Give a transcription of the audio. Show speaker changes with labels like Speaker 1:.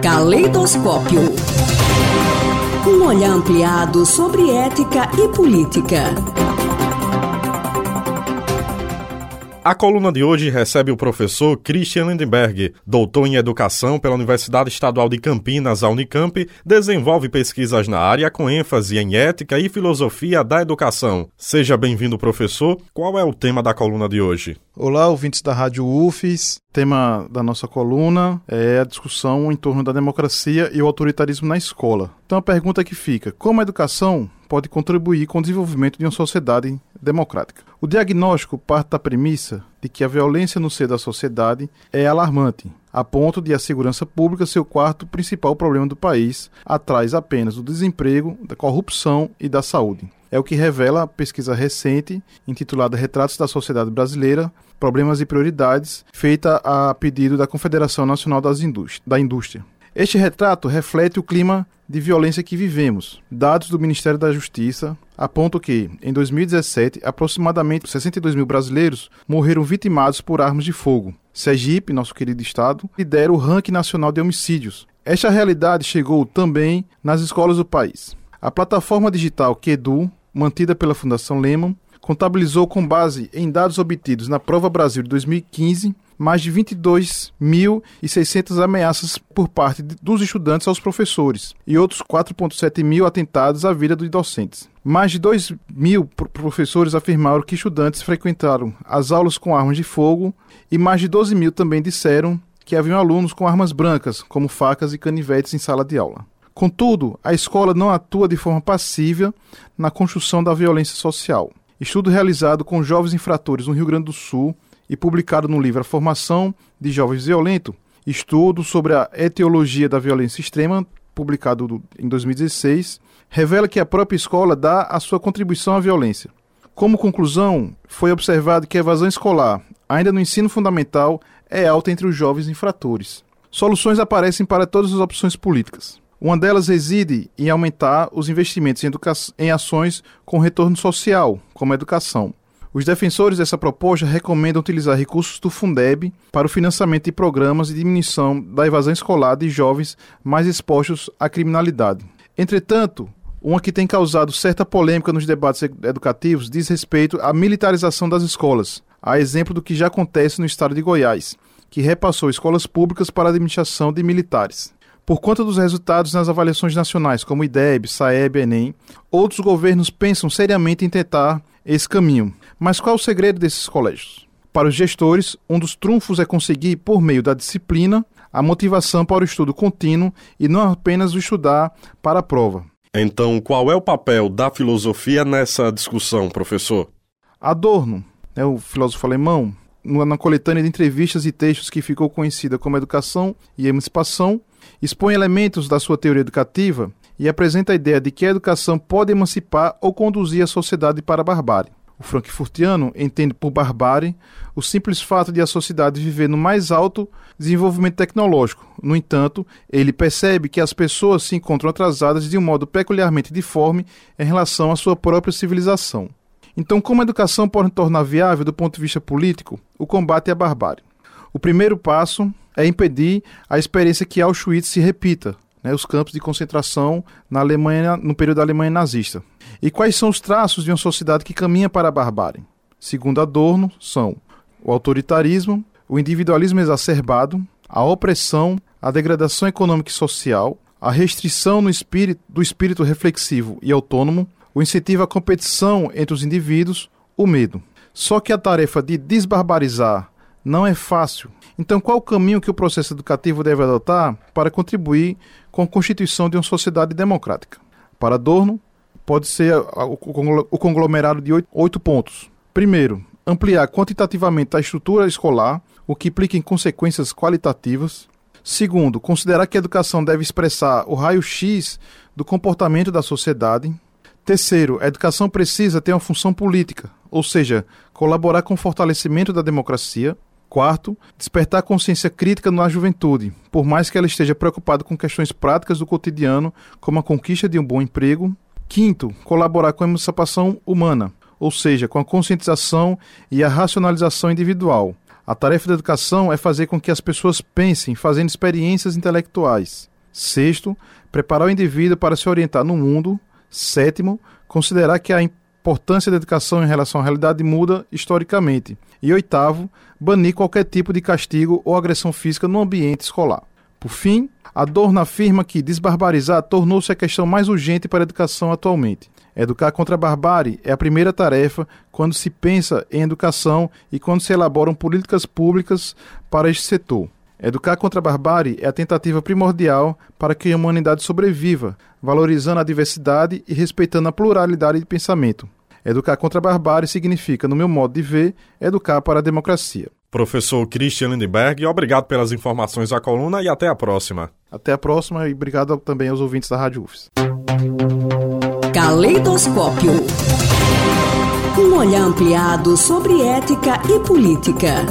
Speaker 1: Caleidoscópio. Um olhar ampliado sobre ética e política.
Speaker 2: A coluna de hoje recebe o professor Christian Lindenberg, doutor em educação pela Universidade Estadual de Campinas, a Unicamp, desenvolve pesquisas na área com ênfase em ética e filosofia da educação. Seja bem-vindo, professor. Qual é o tema da coluna de hoje?
Speaker 3: Olá, ouvintes da Rádio UFES. Tema da nossa coluna é a discussão em torno da democracia e o autoritarismo na escola. Então a pergunta que fica: como a educação pode contribuir com o desenvolvimento de uma sociedade democrática? O diagnóstico parte da premissa de que a violência no seio da sociedade é alarmante, a ponto de a segurança pública ser o quarto principal problema do país, atrás apenas do desemprego, da corrupção e da saúde. É o que revela a pesquisa recente, intitulada Retratos da Sociedade Brasileira, Problemas e Prioridades, feita a pedido da Confederação Nacional das Indústri da Indústria. Este retrato reflete o clima de violência que vivemos. Dados do Ministério da Justiça apontam que, em 2017, aproximadamente 62 mil brasileiros morreram vitimados por armas de fogo. Sergipe, nosso querido estado, lidera o ranking nacional de homicídios. Esta realidade chegou também nas escolas do país. A plataforma digital Quedu, mantida pela Fundação Lehman, contabilizou com base em dados obtidos na Prova Brasil de 2015 mais de 22.600 ameaças por parte dos estudantes aos professores e outros 4,7 mil atentados à vida dos docentes. Mais de 2 mil professores afirmaram que estudantes frequentaram as aulas com armas de fogo e mais de 12 mil também disseram que haviam alunos com armas brancas, como facas e canivetes, em sala de aula. Contudo, a escola não atua de forma passiva na construção da violência social. Estudo realizado com jovens infratores no Rio Grande do Sul e publicado no livro A Formação de Jovens Violentos, estudo sobre a etiologia da violência extrema, publicado em 2016, revela que a própria escola dá a sua contribuição à violência. Como conclusão, foi observado que a evasão escolar, ainda no ensino fundamental, é alta entre os jovens infratores. Soluções aparecem para todas as opções políticas. Uma delas reside em aumentar os investimentos em, em ações com retorno social, como a educação. Os defensores dessa proposta recomendam utilizar recursos do Fundeb para o financiamento de programas de diminuição da evasão escolar de jovens mais expostos à criminalidade. Entretanto, uma que tem causado certa polêmica nos debates educativos diz respeito à militarização das escolas, a exemplo do que já acontece no estado de Goiás, que repassou escolas públicas para a administração de militares. Por conta dos resultados nas avaliações nacionais, como IDEB, SAEB, Enem, outros governos pensam seriamente em tentar esse caminho. Mas qual é o segredo desses colégios? Para os gestores, um dos trunfos é conseguir, por meio da disciplina, a motivação para o estudo contínuo e não apenas o estudar para a prova.
Speaker 2: Então, qual é o papel da filosofia nessa discussão, professor?
Speaker 3: Adorno, né, o filósofo alemão, na coletânea de entrevistas e textos que ficou conhecida como Educação e Emancipação, expõe elementos da sua teoria educativa e apresenta a ideia de que a educação pode emancipar ou conduzir a sociedade para a barbárie. O frankfurtiano entende por barbárie o simples fato de a sociedade viver no mais alto desenvolvimento tecnológico. No entanto, ele percebe que as pessoas se encontram atrasadas de um modo peculiarmente diforme em relação à sua própria civilização. Então, como a educação pode tornar viável, do ponto de vista político, o combate à barbárie? O primeiro passo é impedir a experiência que Auschwitz se repita, né, os campos de concentração na Alemanha no período da Alemanha nazista. E quais são os traços de uma sociedade que caminha para a barbárie? Segundo Adorno, são o autoritarismo, o individualismo exacerbado, a opressão, a degradação econômica e social, a restrição espírito, do espírito reflexivo e autônomo, o incentivo à competição entre os indivíduos, o medo. Só que a tarefa de desbarbarizar não é fácil. Então, qual o caminho que o processo educativo deve adotar para contribuir com a constituição de uma sociedade democrática? Para Adorno, pode ser o conglomerado de oito pontos. Primeiro, ampliar quantitativamente a estrutura escolar, o que implica em consequências qualitativas. Segundo, considerar que a educação deve expressar o raio-x do comportamento da sociedade. Terceiro, a educação precisa ter uma função política, ou seja, colaborar com o fortalecimento da democracia. Quarto, despertar consciência crítica na juventude, por mais que ela esteja preocupada com questões práticas do cotidiano, como a conquista de um bom emprego. Quinto, colaborar com a emancipação humana, ou seja, com a conscientização e a racionalização individual, A tarefa da educação é fazer com que as pessoas pensem, fazendo experiências intelectuais. Sexto, preparar o indivíduo para se orientar no mundo. Sétimo, considerar que a importância da educação em relação à realidade muda historicamente. E oitavo, banir qualquer tipo de castigo ou agressão física no ambiente escolar. Por fim, Adorno afirma que desbarbarizar tornou-se a questão mais urgente para a educação atualmente. Educar contra a barbárie é a primeira tarefa quando se pensa em educação e quando se elaboram políticas públicas para este setor. Educar contra a barbárie é a tentativa primordial para que a humanidade sobreviva, valorizando a diversidade e respeitando a pluralidade de pensamento. Educar contra a barbárie significa, no meu modo de ver, educar para a democracia.
Speaker 2: Professor Christian Lindenberg, obrigado pelas informações à coluna e até a próxima.
Speaker 3: Até a próxima e obrigado também aos ouvintes da Rádio UFES.
Speaker 1: Caleidoscópio. Um olhar ampliado sobre ética e política.